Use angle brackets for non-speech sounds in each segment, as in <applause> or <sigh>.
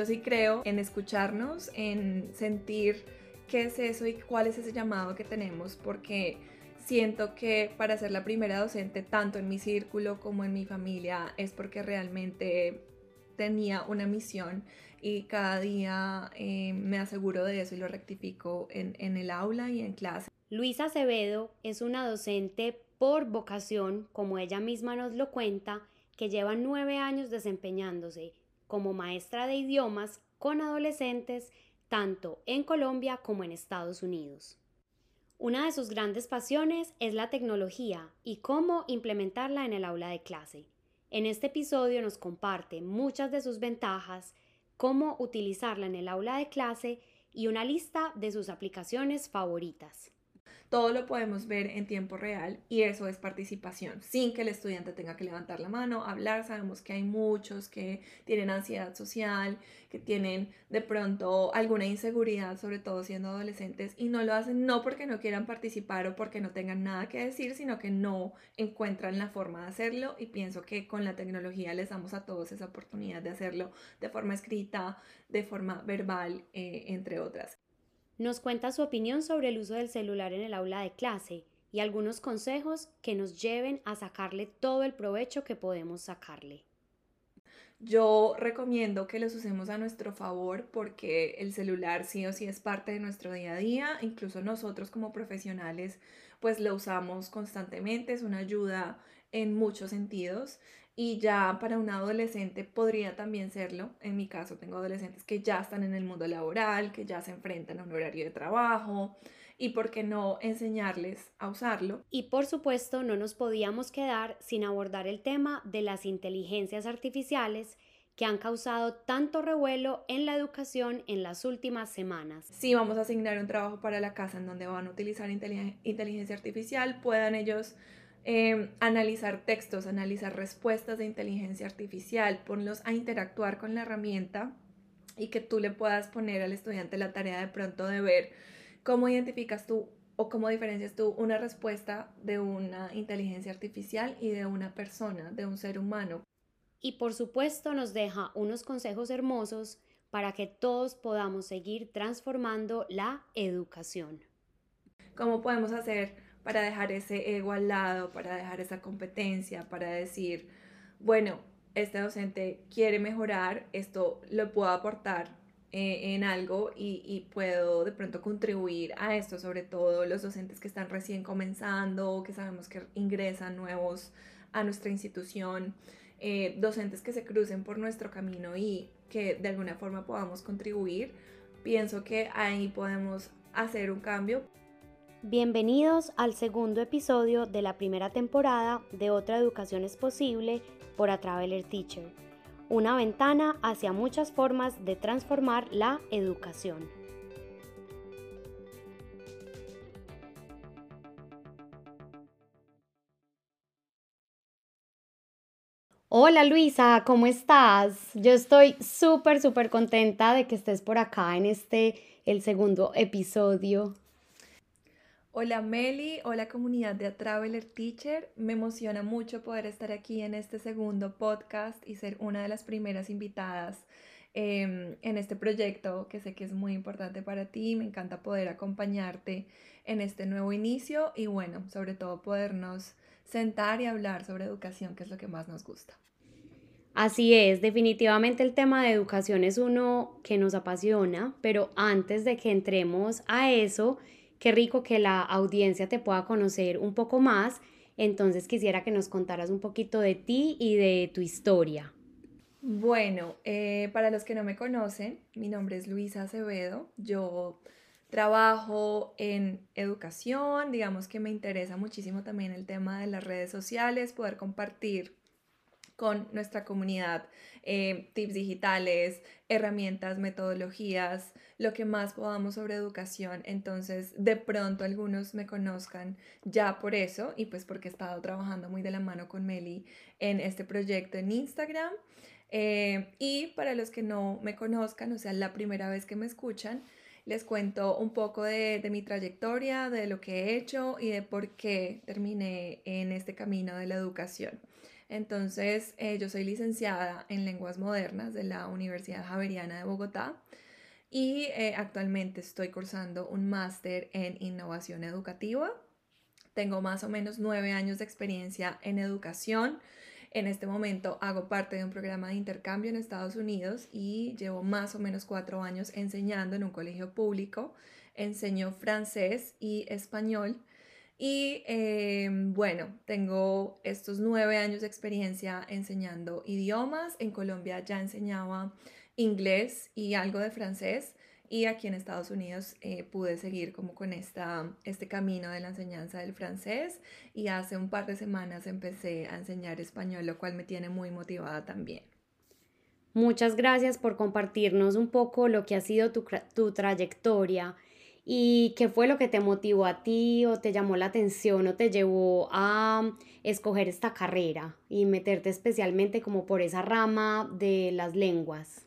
yo sí creo en escucharnos, en sentir qué es eso y cuál es ese llamado que tenemos, porque siento que para ser la primera docente, tanto en mi círculo como en mi familia, es porque realmente tenía una misión y cada día eh, me aseguro de eso y lo rectifico en, en el aula y en clase. Luisa Acevedo es una docente por vocación, como ella misma nos lo cuenta, que lleva nueve años desempeñándose como maestra de idiomas con adolescentes tanto en Colombia como en Estados Unidos. Una de sus grandes pasiones es la tecnología y cómo implementarla en el aula de clase. En este episodio nos comparte muchas de sus ventajas, cómo utilizarla en el aula de clase y una lista de sus aplicaciones favoritas. Todo lo podemos ver en tiempo real y eso es participación, sin que el estudiante tenga que levantar la mano, hablar. Sabemos que hay muchos que tienen ansiedad social, que tienen de pronto alguna inseguridad, sobre todo siendo adolescentes, y no lo hacen no porque no quieran participar o porque no tengan nada que decir, sino que no encuentran la forma de hacerlo y pienso que con la tecnología les damos a todos esa oportunidad de hacerlo de forma escrita, de forma verbal, eh, entre otras. Nos cuenta su opinión sobre el uso del celular en el aula de clase y algunos consejos que nos lleven a sacarle todo el provecho que podemos sacarle. Yo recomiendo que los usemos a nuestro favor porque el celular sí o sí es parte de nuestro día a día, incluso nosotros como profesionales pues lo usamos constantemente, es una ayuda en muchos sentidos y ya para un adolescente podría también serlo. En mi caso tengo adolescentes que ya están en el mundo laboral, que ya se enfrentan a un horario de trabajo y por qué no enseñarles a usarlo. Y por supuesto no nos podíamos quedar sin abordar el tema de las inteligencias artificiales que han causado tanto revuelo en la educación en las últimas semanas. Si vamos a asignar un trabajo para la casa en donde van a utilizar inteligencia artificial, puedan ellos Em, analizar textos, analizar respuestas de inteligencia artificial, ponlos a interactuar con la herramienta y que tú le puedas poner al estudiante la tarea de pronto de ver cómo identificas tú o cómo diferencias tú una respuesta de una inteligencia artificial y de una persona, de un ser humano. Y por supuesto nos deja unos consejos hermosos para que todos podamos seguir transformando la educación. ¿Cómo podemos hacer para dejar ese ego al lado, para dejar esa competencia, para decir, bueno, este docente quiere mejorar, esto lo puedo aportar eh, en algo y, y, puedo de pronto contribuir a esto, sobre todo los docentes que están recién comenzando, que sabemos que ingresan nuevos a nuestra institución, eh, docentes que se crucen por nuestro camino y que de alguna forma podamos contribuir, pienso que ahí podemos hacer un cambio. Bienvenidos al segundo episodio de la primera temporada de Otra Educación es Posible por A Traveler Teacher, una ventana hacia muchas formas de transformar la educación. Hola Luisa, ¿cómo estás? Yo estoy súper, súper contenta de que estés por acá en este, el segundo episodio Hola Meli, hola comunidad de Traveler Teacher. Me emociona mucho poder estar aquí en este segundo podcast y ser una de las primeras invitadas em, en este proyecto que sé que es muy importante para ti. Me encanta poder acompañarte en este nuevo inicio y bueno, sobre todo podernos sentar y hablar sobre educación, que es lo que más nos gusta. Así es, definitivamente el tema de educación es uno que nos apasiona, pero antes de que entremos a eso, Qué rico que la audiencia te pueda conocer un poco más. Entonces quisiera que nos contaras un poquito de ti y de tu historia. Bueno, eh, para los que no me conocen, mi nombre es Luisa Acevedo. Yo trabajo en educación, digamos que me interesa muchísimo también el tema de las redes sociales, poder compartir con nuestra comunidad eh, tips digitales, herramientas, metodologías, lo que más podamos sobre educación. Entonces, de pronto algunos me conozcan ya por eso y pues porque he estado trabajando muy de la mano con Meli en este proyecto en Instagram. Eh, y para los que no me conozcan, o sea, la primera vez que me escuchan, les cuento un poco de, de, mi trayectoria, de lo que he hecho y de por qué terminé en este camino de la educación. Entonces, eh, yo soy licenciada en lenguas modernas de la Universidad Javeriana de Bogotá y eh, actualmente estoy cursando un máster en innovación educativa. Tengo más o menos nueve años de experiencia en educación. En este momento hago parte de un programa de intercambio en Estados Unidos y llevo más o menos cuatro años enseñando en un colegio público. Enseño francés y español. Y em, bueno, tengo estos nueve años de experiencia enseñando idiomas. En Colombia ya enseñaba inglés y algo de francés. Y aquí en Estados Unidos eh, pude seguir como con esta, este camino de la enseñanza del francés y hace un par de semanas empecé a enseñar español, lo cual me tiene muy motivada también. Muchas gracias por compartirnos un poco lo que ha sido tu, tu trayectoria y qué fue lo que te motivó a ti o te llamó la atención o te llevó a escoger esta carrera y meterte especialmente como por esa rama de las lenguas.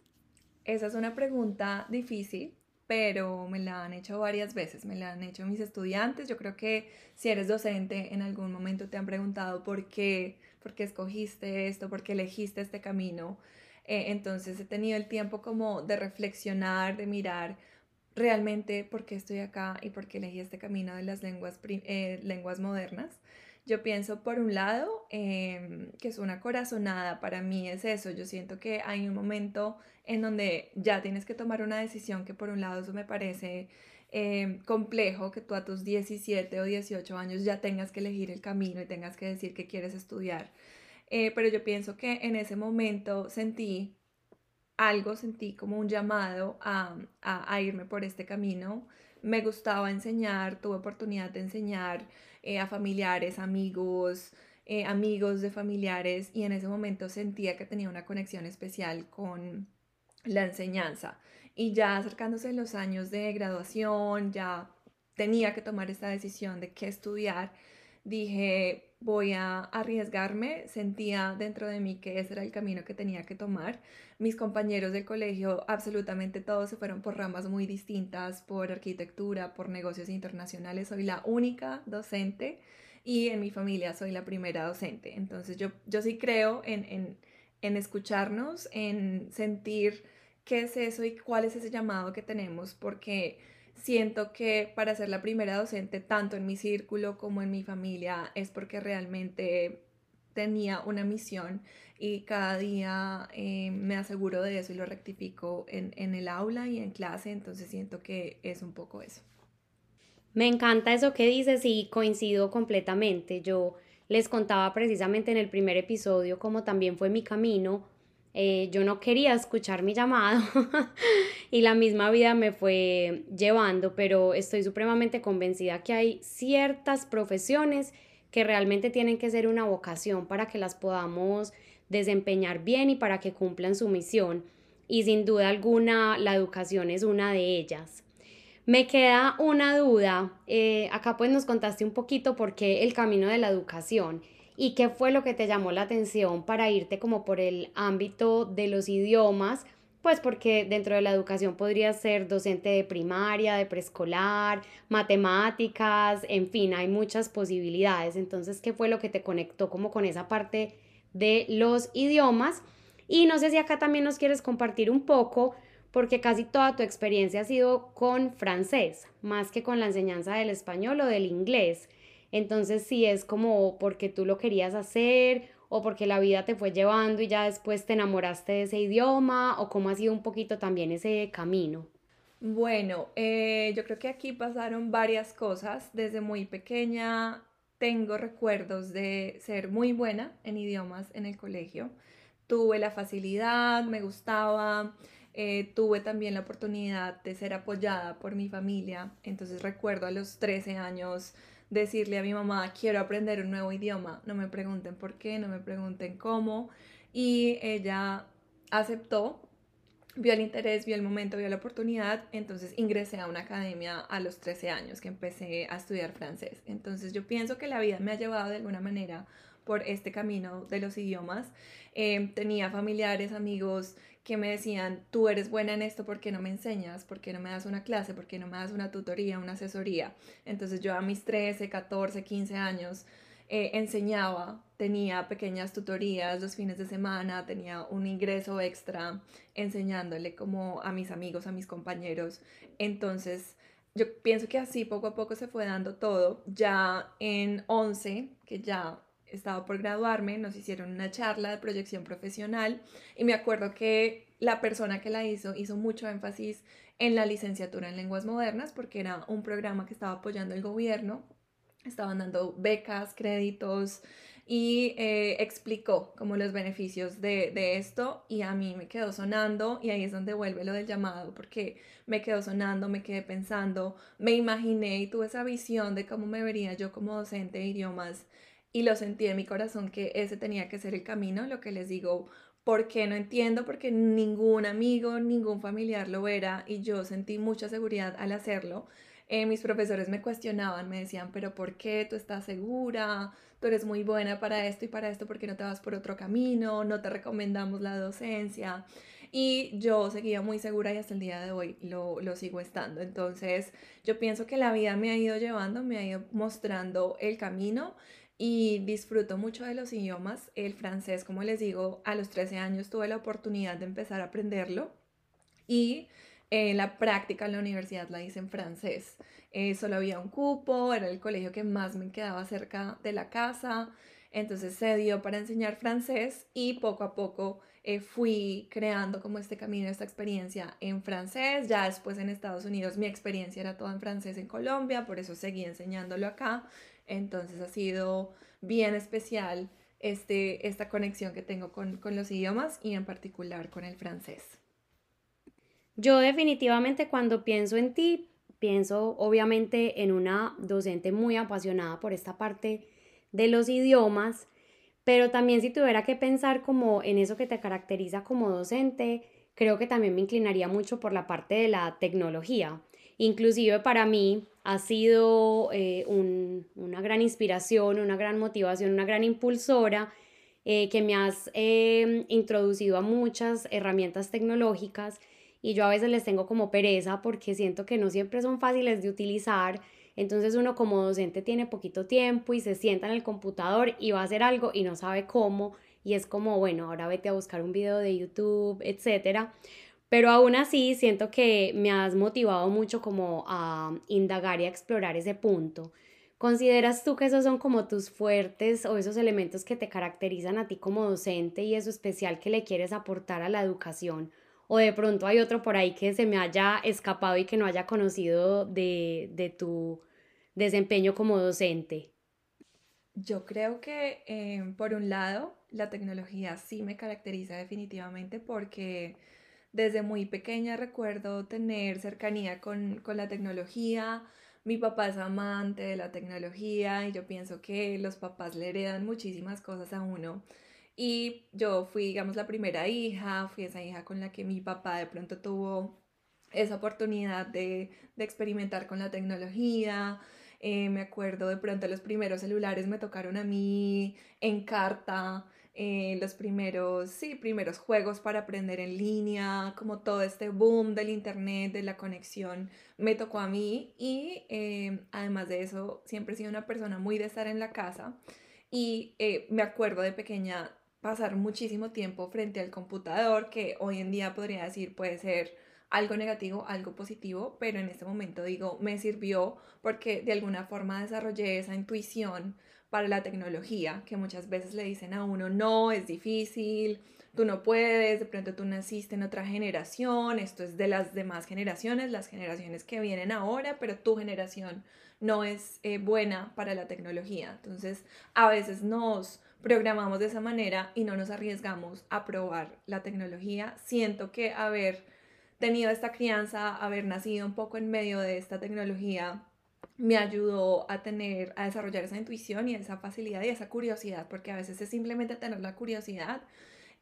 Esa es una pregunta difícil, pero me la han hecho varias veces, me la han hecho mis estudiantes. Yo creo que si eres docente, en algún momento te han preguntado por qué, por qué escogiste esto, por qué elegiste este camino. Eh, entonces he tenido el tiempo como de reflexionar, de mirar realmente por qué estoy acá y por qué elegí este camino de las lenguas, eh, lenguas modernas. Yo pienso, por un lado, em, que es una corazonada, para mí es eso, yo siento que hay un momento en donde ya tienes que tomar una decisión que por un lado eso me parece em, complejo, que tú a tus 17 o 18 años ya tengas que elegir el camino y tengas que decir que quieres estudiar. Eh, pero yo pienso que en ese momento sentí algo, sentí como un llamado a, a irme por este camino. Me gustaba enseñar, tuve oportunidad de enseñar eh, a familiares, amigos, eh, amigos de familiares y en ese momento sentía que tenía una conexión especial con la enseñanza. Y ya acercándose los años de graduación, ya tenía que tomar esta decisión de qué estudiar, dije, voy a arriesgarme, sentía dentro de mí que ese era el camino que tenía que tomar. Mis compañeros del colegio, absolutamente todos se fueron por ramas muy distintas, por arquitectura, por negocios internacionales. Soy la única docente y en mi familia soy la primera docente. Entonces yo, yo sí creo en, en, en escucharnos, en sentir qué es eso y cuál es ese llamado que tenemos, porque siento que para ser la primera docente, tanto en mi círculo como en mi familia, es porque realmente tenía una misión y cada día eh, me aseguro de eso y lo rectifico en, en el aula y en clase, entonces siento que es un poco eso. Me encanta eso que dices y coincido completamente. Yo les contaba precisamente en el primer episodio cómo también fue mi camino eh, yo no quería escuchar mi llamado <laughs> y la misma vida me fue llevando, pero estoy supremamente convencida que hay ciertas profesiones que realmente tienen que ser una vocación para que las podamos desempeñar bien y para que cumplan su misión. Y sin duda alguna la educación es una de ellas. Me queda una duda, eh, acá pues nos contaste un poquito por qué el camino de la educación y qué fue lo que te llamó la atención para irte como por el ámbito de los idiomas, pues porque dentro de la educación podrías ser docente de primaria, de preescolar, matemáticas, en fin, hay muchas posibilidades. Entonces, ¿qué fue lo que te conectó como con esa parte de los idiomas? Y no sé si acá también nos quieres compartir un poco, porque casi toda tu experiencia ha sido con francés, más que con la enseñanza del español o del inglés. Entonces, si es como porque tú lo querías hacer o porque la vida te fue llevando y ya después te enamoraste de ese idioma o cómo ha sido un poquito también ese camino. Bueno, eh, yo creo que aquí pasaron varias cosas. Desde muy pequeña tengo recuerdos de ser muy buena en idiomas en el colegio. Tuve la facilidad, me gustaba, eh, tuve también la oportunidad de ser apoyada por mi familia. Entonces recuerdo a los 13 años decirle a mi mamá, quiero aprender un nuevo idioma, no me pregunten por qué, no me pregunten cómo. Y ella aceptó, vio el interés, vio el momento, vio la oportunidad, entonces ingresé a una academia a los 13 años que empecé a estudiar francés. Entonces yo pienso que la vida me ha llevado de alguna manera por este camino de los idiomas. Eh, tenía familiares, amigos que me decían, tú eres buena en esto, ¿por qué no me enseñas? ¿Por qué no me das una clase? ¿Por qué no me das una tutoría, una asesoría? Entonces yo a mis 13, 14, 15 años eh, enseñaba, tenía pequeñas tutorías los fines de semana, tenía un ingreso extra enseñándole como a mis amigos, a mis compañeros. Entonces, yo pienso que así poco a poco se fue dando todo. Ya en 11, que ya estaba por graduarme, nos hicieron una charla de proyección profesional y me acuerdo que la persona que la hizo hizo mucho énfasis en la licenciatura en lenguas modernas porque era un programa que estaba apoyando el gobierno, estaban dando becas, créditos y eh, explicó como los beneficios de, de, esto y a mí me quedó sonando y ahí es donde vuelve lo del llamado porque me quedó sonando, me quedé pensando, me imaginé y tuve esa visión de cómo me vería yo como docente de idiomas y lo sentí en mi corazón que ese tenía que ser el camino, lo que les digo, porque no entiendo, porque ningún amigo, ningún familiar lo era y yo sentí mucha seguridad al hacerlo. Eh, mis profesores me cuestionaban, me decían, pero ¿por qué tú estás segura? Tú eres muy buena para esto y para esto, ¿por qué no te vas por otro camino? No te recomendamos la docencia. Y yo seguía muy segura y hasta el día de hoy lo, lo sigo estando. Entonces, yo pienso que la vida me ha ido llevando, me ha ido mostrando el camino y disfruto mucho de los idiomas. El francés, como les digo, a los 13 años tuve la oportunidad de empezar a aprenderlo y eh, la práctica en la universidad la hice en francés. Eh, solo había un cupo, era el colegio que más me quedaba cerca de la casa, entonces se dio para enseñar francés y poco a poco eh, fui creando como este camino, esta experiencia en francés. Ya después en Estados Unidos mi experiencia era toda en francés en Colombia, por eso seguí enseñándolo acá. Entonces ha sido bien especial este, esta conexión que tengo con, con los idiomas y en particular con el francés. Yo definitivamente cuando pienso en ti, pienso obviamente en una docente muy apasionada por esta parte de los idiomas, pero también si tuviera que pensar como en eso que te caracteriza como docente, creo que también me inclinaría mucho por la parte de la tecnología. Inclusive para mí ha sido eh, una gran inspiración, una gran motivación, una gran impulsora eh, que me has eh, introducido a muchas herramientas tecnológicas y yo a veces les tengo como pereza porque siento que no siempre son fáciles de utilizar. Entonces uno como docente tiene poquito tiempo y se sienta en el computador y va a hacer algo y no sabe cómo y es como, bueno, ahora vete a buscar un video de YouTube, etcétera. Pero aún así siento que me has motivado mucho como a indagar y a explorar ese punto. ¿Consideras tú que esos son como tus fuertes o esos elementos que te caracterizan a ti como docente y eso especial que le quieres aportar a la educación? ¿O de pronto hay otro por ahí que se me haya escapado y que no haya conocido de, de tu desempeño como docente? Yo creo que eh, por un lado la tecnología sí me caracteriza definitivamente porque desde muy pequeña recuerdo tener cercanía con, la tecnología. Mi papá es amante de la tecnología y yo pienso que los papás le heredan muchísimas cosas a uno. Y yo fui, digamos, la primera hija, fui esa hija con la que mi papá de pronto tuvo esa oportunidad de, experimentar con la tecnología. Eh, me acuerdo de pronto los primeros celulares me tocaron a mí en carta. Eh, los primeros, sí, primeros juegos para aprender en línea, como todo este boom del internet, de la conexión, me tocó a mí y eh, además de eso, siempre he sido una persona muy de estar en la casa y eh, me acuerdo de pequeña pasar muchísimo tiempo frente al computador, que hoy en día podría decir puede ser algo negativo, algo positivo, pero en este momento digo, me sirvió porque de alguna forma desarrollé esa intuición para la tecnología, que muchas veces le dicen a uno, no, es difícil, tú no puedes, de pronto tú naciste en otra generación, esto es de las demás generaciones, las generaciones que vienen ahora, pero tu generación no es eh, buena para la tecnología. Entonces, a veces nos programamos de esa manera y no nos arriesgamos a probar la tecnología. Siento que haber tenido esta crianza, haber nacido un poco en medio de esta tecnología, me ayudó a tener, a desarrollar esa intuición y esa facilidad y esa curiosidad, porque a veces es simplemente tener la curiosidad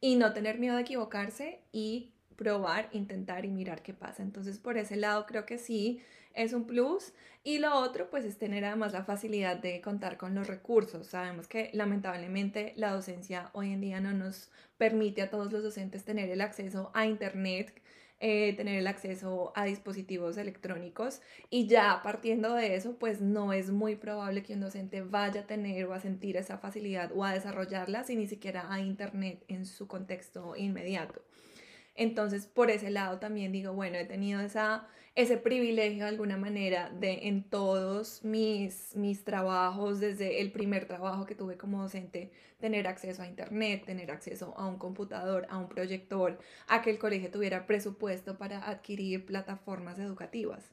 y no tener miedo de equivocarse y probar, intentar y mirar qué pasa. Entonces, por ese lado creo que sí es un plus. Y lo otro, pues, es tener además la facilidad de contar con los recursos. Sabemos que lamentablemente la docencia hoy en día no nos permite a todos los docentes tener el acceso a Internet eh, tener el acceso a dispositivos electrónicos y ya partiendo de eso, pues no es muy probable que un docente vaya a tener o a sentir esa facilidad o a desarrollarla si ni siquiera hay internet en su contexto inmediato. Entonces, por ese lado también digo, bueno, he tenido esa, ese privilegio de alguna manera de en todos mis, mis trabajos, desde el primer trabajo que tuve como docente, tener acceso a internet, tener acceso a un computador, a un proyector, a que el colegio tuviera presupuesto para adquirir plataformas educativas.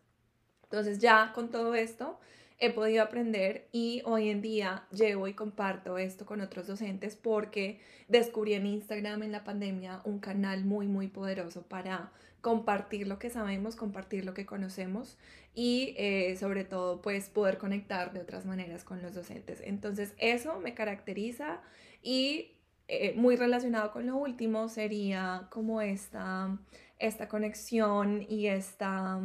Entonces ya con todo esto, he podido aprender y hoy en día llevo y comparto esto con otros docentes porque descubrí en Instagram en la pandemia un canal muy, muy poderoso para compartir lo que sabemos, compartir lo que conocemos y eh, sobre todo pues poder conectar de otras maneras con los docentes. Entonces eso me caracteriza y eh, muy relacionado con lo último sería como esta, esta conexión y esta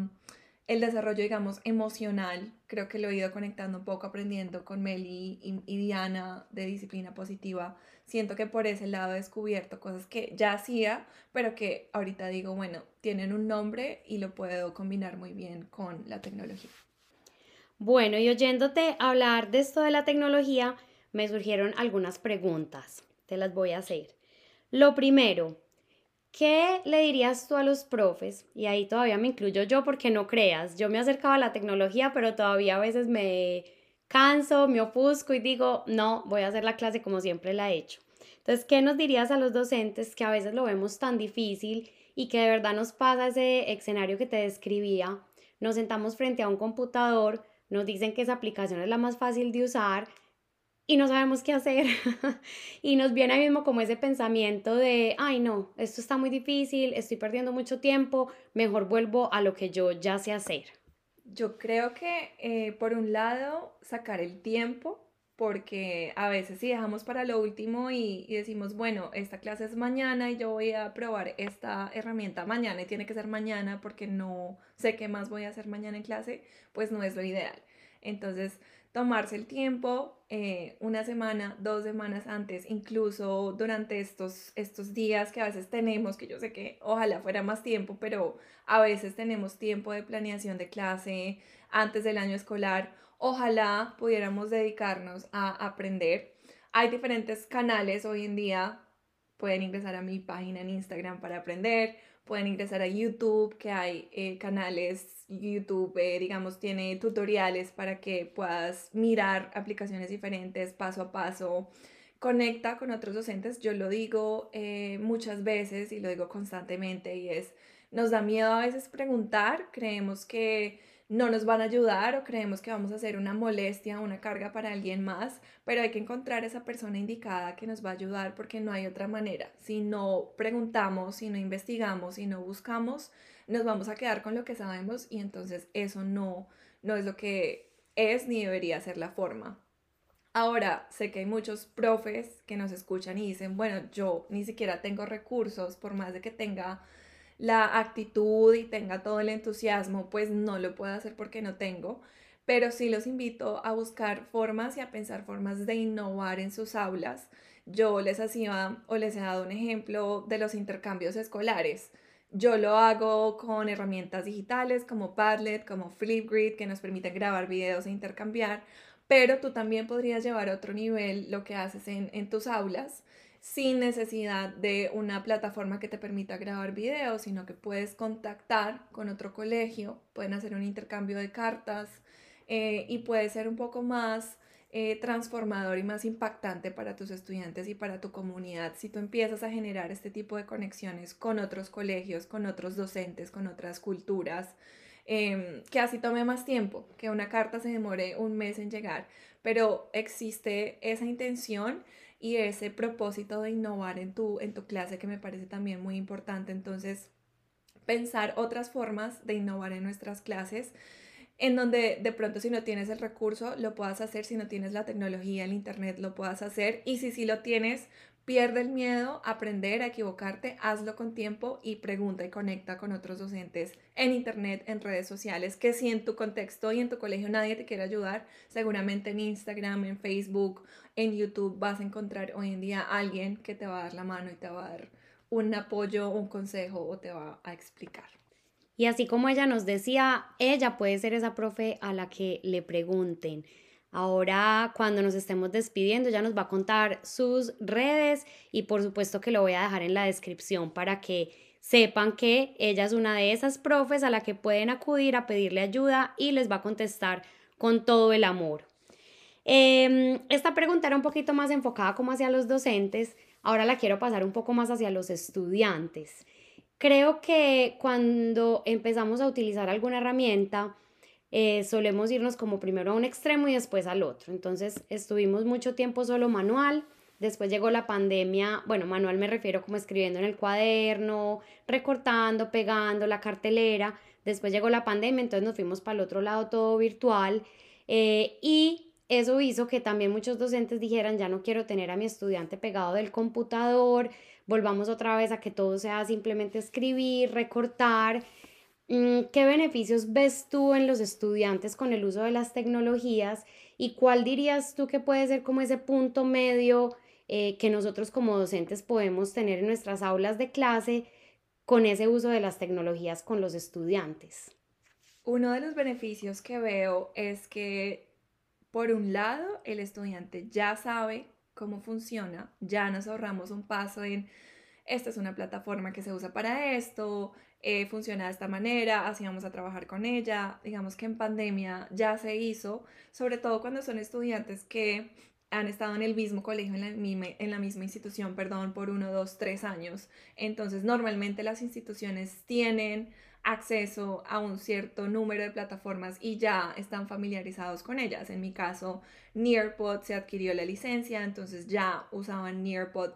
el desarrollo, digamos, emocional, creo que lo he ido conectando un poco, aprendiendo con Meli y, Diana de disciplina positiva. Siento que por ese lado he descubierto cosas que ya hacía, pero que ahorita digo, bueno, tienen un nombre y lo puedo combinar muy bien con la tecnología. Bueno, y oyéndote hablar de esto de la tecnología, me surgieron algunas preguntas. Te las voy a hacer. Lo primero, ¿Qué le dirías tú a los profes? Y ahí todavía me incluyo yo porque no creas, yo me acercaba a la tecnología, pero todavía a veces me canso, me ofusco y digo, no, voy a hacer la clase como siempre la he hecho. Entonces, ¿qué nos dirías a los docentes que a veces lo vemos tan difícil y que de verdad nos pasa ese escenario que te describía? Nos sentamos frente a un computador, nos dicen que esa aplicación es la más fácil de usar, y no sabemos qué hacer. <laughs> y nos viene ahí mismo como ese pensamiento de, ay no, esto está muy difícil, estoy perdiendo mucho tiempo, mejor vuelvo a lo que yo ya sé hacer. Yo creo que eh, por un lado sacar el tiempo, porque a veces si dejamos para lo último y, y, decimos, bueno, esta clase es mañana y yo voy a probar esta herramienta mañana y tiene que ser mañana porque no sé qué más voy a hacer mañana en clase, pues no es lo ideal. Entonces, tomarse el tiempo eh, una semana, dos semanas antes, incluso durante estos, estos días que a veces tenemos, que yo sé que ojalá fuera más tiempo, pero a veces tenemos tiempo de planeación de clase antes del año escolar, ojalá pudiéramos dedicarnos a aprender. Hay diferentes canales hoy en día, pueden ingresar a mi página en Instagram para aprender pueden ingresar a YouTube, que hay eh, canales, YouTube, eh, digamos, tiene tutoriales para que puedas mirar aplicaciones diferentes paso a paso. Conecta con otros docentes, yo lo digo eh, muchas veces y lo digo constantemente y es, nos da miedo a veces preguntar, creemos que no nos van a ayudar o creemos que vamos a hacer una molestia, una carga para alguien más, pero hay que encontrar esa persona indicada que nos va a ayudar porque no hay otra manera. Si no preguntamos, si no investigamos, si no buscamos, nos vamos a quedar con lo que sabemos y entonces eso no, no es lo que es ni debería ser la forma. Ahora, sé que hay muchos profes que nos escuchan y dicen, bueno, yo ni siquiera tengo recursos, por más de que tenga la actitud y tenga todo el entusiasmo, pues no lo puedo hacer porque no tengo. Pero sí los invito a buscar formas y a pensar formas de innovar en sus aulas. Yo les hacía o les he dado un ejemplo de los intercambios escolares. Yo lo hago con herramientas digitales como Padlet, como Flipgrid, que nos permiten grabar videos e intercambiar, pero tú también podrías llevar a otro nivel lo que haces en, en tus aulas sin necesidad de una plataforma que te permita grabar videos, sino que puedes contactar con otro colegio, pueden hacer un intercambio de cartas eh, y puede ser un poco más eh, transformador y más impactante para tus estudiantes y para tu comunidad si tú empiezas a generar este tipo de conexiones con otros colegios, con otros docentes, con otras culturas. Em, que así tome más tiempo, que una carta se demore un mes en llegar, pero existe esa intención y ese propósito de innovar en tu, en tu clase que me parece también muy importante. Entonces, pensar otras formas de innovar en nuestras clases en donde de pronto si no tienes el recurso lo puedas hacer, si no tienes la tecnología, el internet lo puedas hacer y si sí lo tienes, pierde el miedo aprender, a equivocarte, hazlo con tiempo y pregunta y conecta con otros docentes en internet, en redes sociales, que si en tu contexto y en tu colegio nadie te quiere ayudar, seguramente en Instagram, en Facebook, en YouTube vas a encontrar hoy en día alguien que te va a dar la mano y te va a dar un apoyo, un consejo o te va a explicar. Y así como ella nos decía, ella puede ser esa profe a la que le pregunten. Ahora, cuando nos estemos despidiendo, ya nos va a contar sus redes y por supuesto que lo voy a dejar en la descripción para que sepan que ella es una de esas profes a la que pueden acudir a pedirle ayuda y les va a contestar con todo el amor. Em, esta pregunta era un poquito más enfocada como hacia los docentes, ahora la quiero pasar un poco más hacia los estudiantes. Creo que cuando empezamos a utilizar alguna herramienta, eh, solemos irnos como primero a un extremo y después al otro. Entonces estuvimos mucho tiempo solo manual, después llegó la pandemia, bueno, manual me refiero como escribiendo en el cuaderno, recortando, pegando la cartelera, después llegó la pandemia, entonces nos fuimos para el otro lado todo virtual eh, y eso hizo que también muchos docentes dijeran, ya no quiero tener a mi estudiante pegado del computador, volvamos otra vez a que todo sea simplemente escribir, recortar. Mm, ¿Qué beneficios ves tú en los estudiantes con el uso de las tecnologías y cuál dirías tú que puede ser como ese punto medio eh, que nosotros como docentes podemos tener en nuestras aulas de clase con ese uso de las tecnologías con los estudiantes? Uno de los beneficios que veo es que, por un lado, el estudiante ya sabe cómo funciona, ya nos ahorramos un paso en, esta es una plataforma que se usa para esto, eh, funciona de esta manera, así vamos a trabajar con ella. Digamos que en pandemia ya se hizo, sobre todo cuando son estudiantes que han estado en el mismo colegio, en la, en la misma institución, perdón, por uno, dos, tres años. Entonces, normalmente las instituciones tienen acceso a un cierto número de plataformas y ya están familiarizados con ellas. En mi caso, Nearpod se adquirió la licencia, entonces ya usaban Nearpod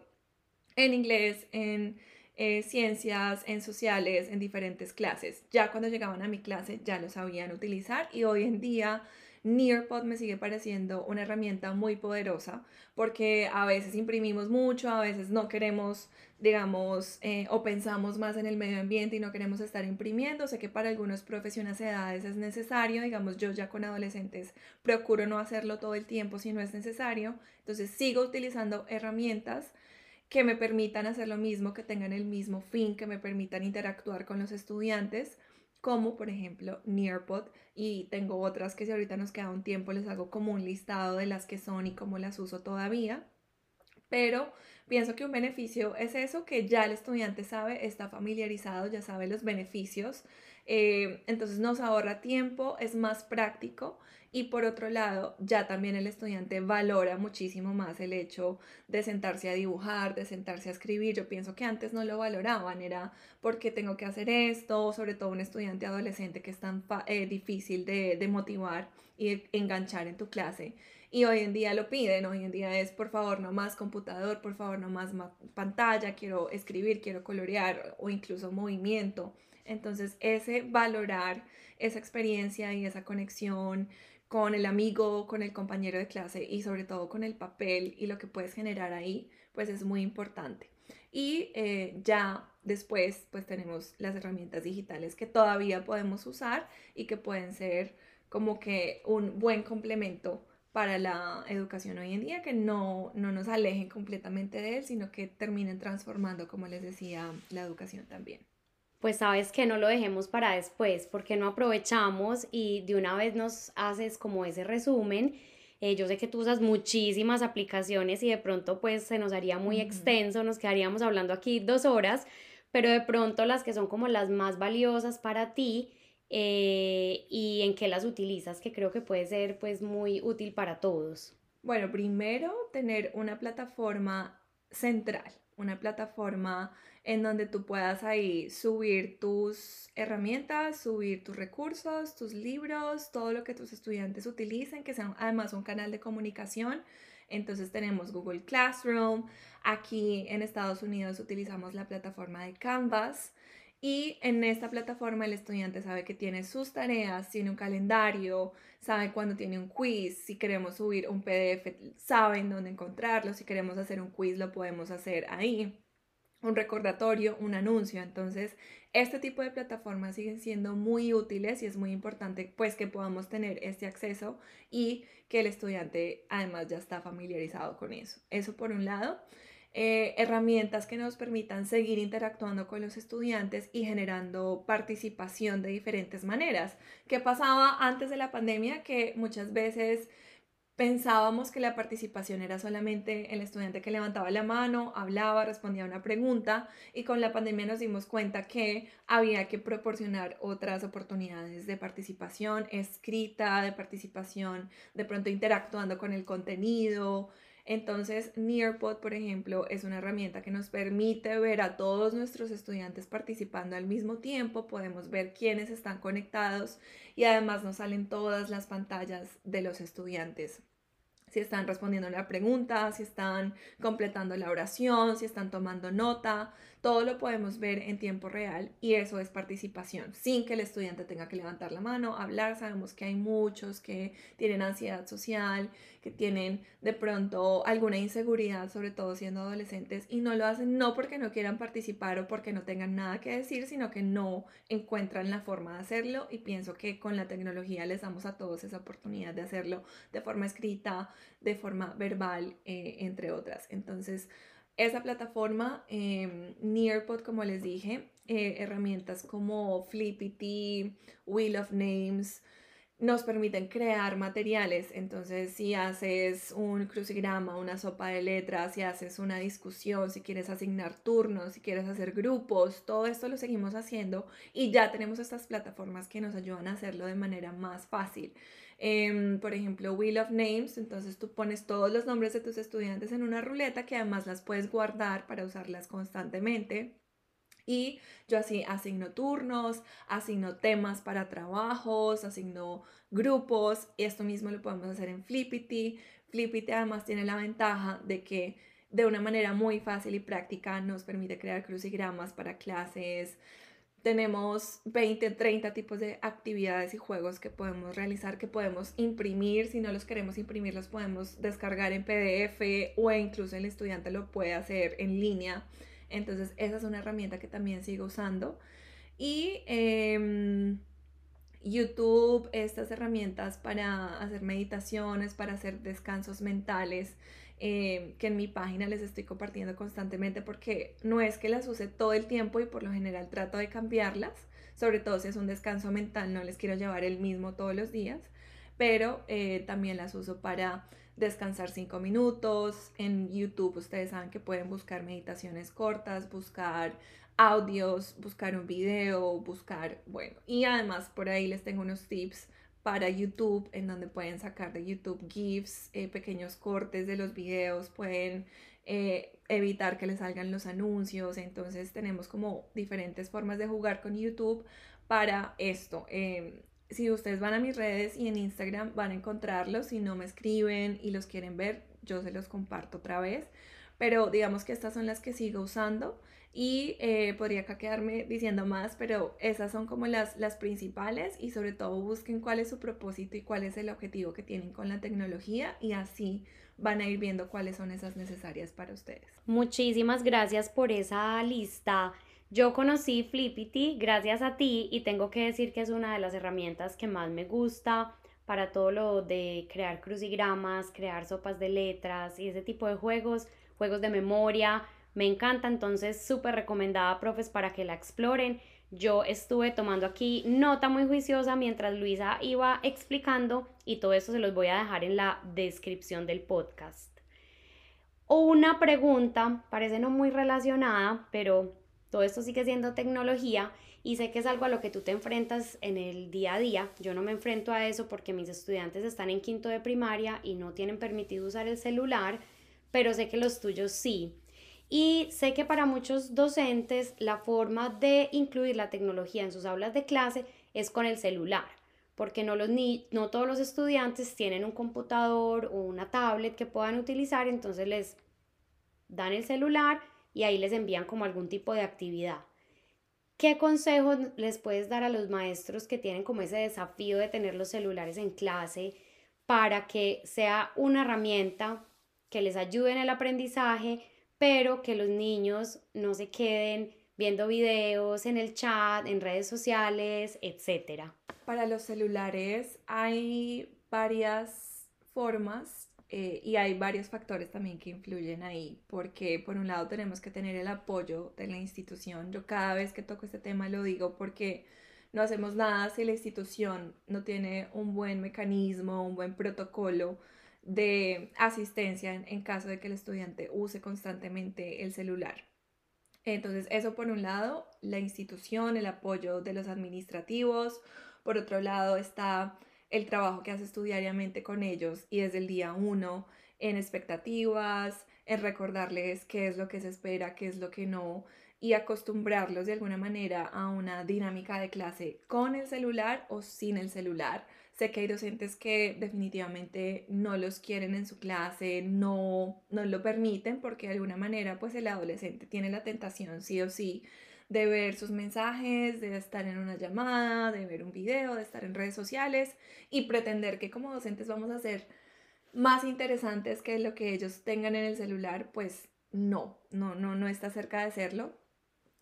en inglés, en eh, ciencias, en sociales, en diferentes clases. Ya cuando llegaban a mi clase ya lo sabían utilizar y hoy en día Nearpod me sigue pareciendo una herramienta muy poderosa porque a veces imprimimos mucho, a veces no queremos, digamos, eh, o pensamos más en el medio ambiente y no queremos estar imprimiendo. Sé que para algunos profesionales de edades es necesario, digamos, yo ya con adolescentes procuro no hacerlo todo el tiempo si no es necesario. Entonces sigo utilizando herramientas que me permitan hacer lo mismo, que tengan el mismo fin, que me permitan interactuar con los estudiantes como por ejemplo Nearpod y tengo otras que si ahorita nos queda un tiempo les hago como un listado de las que son y cómo las uso todavía. Pero pienso que un beneficio es eso, que ya el estudiante sabe, está familiarizado, ya sabe los beneficios, eh, entonces nos ahorra tiempo, es más práctico y por otro lado, ya también el estudiante valora muchísimo más el hecho de sentarse a dibujar, de sentarse a escribir. Yo pienso que antes no lo valoraban, era porque tengo que hacer esto, sobre todo un estudiante adolescente que es tan eh, difícil de, de motivar y enganchar en tu clase. Y hoy en día lo piden, hoy en día es por favor no más computador, por favor no más pantalla, quiero escribir, quiero colorear o incluso movimiento. Entonces ese valorar esa experiencia y esa conexión con el amigo, con el compañero de clase y sobre todo con el papel y lo que puedes generar ahí, pues es muy importante. Y eh, ya después, pues tenemos las herramientas digitales que todavía podemos usar y que pueden ser como que un buen complemento para la educación hoy en día, que no, no nos alejen completamente de él, sino que terminen transformando, como les decía, la educación también pues sabes que no lo dejemos para después, porque no aprovechamos y de una vez nos haces como ese resumen. Eh, yo sé que tú usas muchísimas aplicaciones y de pronto pues se nos haría muy extenso, nos quedaríamos hablando aquí dos horas, pero de pronto las que son como las más valiosas para ti eh, y en qué las utilizas, que creo que puede ser pues muy útil para todos. Bueno, primero tener una plataforma central, una plataforma en donde tú puedas ahí subir tus herramientas, subir tus recursos, tus libros, todo lo que tus estudiantes utilicen, que sea además un canal de comunicación. Entonces tenemos Google Classroom, aquí en Estados Unidos utilizamos la plataforma de Canvas y en esta plataforma el estudiante sabe que tiene sus tareas, tiene un calendario, sabe cuándo tiene un quiz, si queremos subir un PDF, saben dónde encontrarlo, si queremos hacer un quiz lo podemos hacer ahí un recordatorio, un anuncio. Entonces, este tipo de plataformas siguen siendo muy útiles y es muy importante pues que podamos tener este acceso y que el estudiante además ya está familiarizado con eso. Eso por un lado. Eh, herramientas que nos permitan seguir interactuando con los estudiantes y generando participación de diferentes maneras. ¿Qué pasaba antes de la pandemia? Que muchas veces pensábamos que la participación era solamente el estudiante que levantaba la mano, hablaba, respondía a una pregunta y con la pandemia nos dimos cuenta que había que proporcionar otras oportunidades de participación escrita, de participación de pronto interactuando con el contenido. Entonces, Nearpod, por ejemplo, es una herramienta que nos permite ver a todos nuestros estudiantes participando al mismo tiempo, podemos ver quiénes están conectados y además nos salen todas las pantallas de los estudiantes. Si están respondiendo la pregunta, si están completando la oración, si están tomando nota, todo lo podemos ver en tiempo real y eso es participación, sin que el estudiante tenga que levantar la mano, hablar. Sabemos que hay muchos que tienen ansiedad social, que tienen de pronto alguna inseguridad, sobre todo siendo adolescentes, y no lo hacen no porque no quieran participar o porque no tengan nada que decir, sino que no encuentran la forma de hacerlo y pienso que con la tecnología les damos a todos esa oportunidad de hacerlo de forma escrita, de forma verbal, eh, entre otras. Entonces, esa plataforma, eh, Nearpod, como les dije, eh, herramientas como Flippity, Wheel of Names, nos permiten crear materiales. Entonces, si haces un crucigrama, una sopa de letras, si haces una discusión, si quieres asignar turnos, si quieres hacer grupos, todo esto lo seguimos haciendo y ya tenemos estas plataformas que nos ayudan a hacerlo de manera más fácil. Em, por ejemplo, Wheel of Names, entonces tú pones todos los nombres de tus estudiantes en una ruleta que además las puedes guardar para usarlas constantemente. Y yo así asigno turnos, asigno temas para trabajos, asigno grupos. Esto mismo lo podemos hacer en Flippity. Flippity además tiene la ventaja de que de una manera muy fácil y práctica nos permite crear crucigramas para clases, tenemos 20, 30 tipos de actividades y juegos que podemos realizar, que podemos imprimir. Si no los queremos imprimir, los podemos descargar en PDF o incluso el estudiante lo puede hacer en línea. Entonces, esa es una herramienta que también sigo usando. Y em, YouTube, estas herramientas para hacer meditaciones, para hacer descansos mentales. Eh, que en mi página les estoy compartiendo constantemente porque no es que las use todo el tiempo y por lo general trato de cambiarlas, sobre todo si es un descanso mental, no les quiero llevar el mismo todos los días, pero eh, también las uso para descansar cinco minutos. En YouTube ustedes saben que pueden buscar meditaciones cortas, buscar audios, buscar un video, buscar, bueno, y además por ahí les tengo unos tips para YouTube, en donde pueden sacar de YouTube GIFs, eh, pequeños cortes de los videos, pueden eh, evitar que les salgan los anuncios. Entonces tenemos como diferentes formas de jugar con YouTube para esto. Em, si ustedes van a mis redes y en Instagram van a encontrarlos, si no me escriben y los quieren ver, yo se los comparto otra vez. Pero digamos que estas son las que sigo usando y eh, podría acá quedarme diciendo más, pero esas son como las, las principales y sobre todo busquen cuál es su propósito y cuál es el objetivo que tienen con la tecnología y así van a ir viendo cuáles son esas necesarias para ustedes. Muchísimas gracias por esa lista. Yo conocí Flippity gracias a ti y tengo que decir que es una de las herramientas que más me gusta para todo lo de crear crucigramas, crear sopas de letras y ese tipo de juegos, juegos de memoria me encanta, entonces súper recomendada, profes, para que la exploren. Yo estuve tomando aquí nota muy juiciosa mientras Luisa iba explicando y todo eso se los voy a dejar en la descripción del podcast. Una pregunta, parece no muy relacionada, pero todo esto sigue siendo tecnología y sé que es algo a lo que tú te enfrentas en el día a día. Yo no me enfrento a eso porque mis estudiantes están en quinto de primaria y no tienen permitido usar el celular, pero sé que los tuyos sí. Y sé que para muchos docentes la forma de incluir la tecnología en sus aulas de clase es con el celular, porque no, los ni no todos los estudiantes tienen un computador o una tablet que puedan utilizar, entonces les dan el celular y ahí les envían como algún tipo de actividad. ¿Qué consejos les puedes dar a los maestros que tienen como ese desafío de tener los celulares en clase para que sea una herramienta que les ayude en el aprendizaje, pero que los niños no se queden viendo videos en el chat, en redes sociales, etc. Para los celulares hay varias formas eh, y hay varios factores también que influyen ahí, porque por un lado tenemos que tener el apoyo de la institución. Yo cada vez que toco este tema lo digo porque no hacemos nada si la institución no tiene un buen mecanismo, un buen protocolo de asistencia en, caso de que el estudiante use constantemente el celular. Entonces, eso por un lado, la institución, el apoyo de los administrativos. Por otro lado está el trabajo que haces tú diariamente con ellos y desde el día uno en expectativas, en recordarles qué es lo que se espera, qué es lo que no y acostumbrarlos de alguna manera a una dinámica de clase con el celular o sin el celular. Sé que hay docentes que definitivamente no los quieren en su clase, no, no lo permiten porque de alguna manera pues el adolescente tiene la tentación sí o sí de ver sus mensajes, de estar en una llamada, de ver un video, de estar en redes sociales y pretender que como docentes vamos a ser más interesantes que lo que ellos tengan en el celular, pues no, no, no, no está cerca de serlo.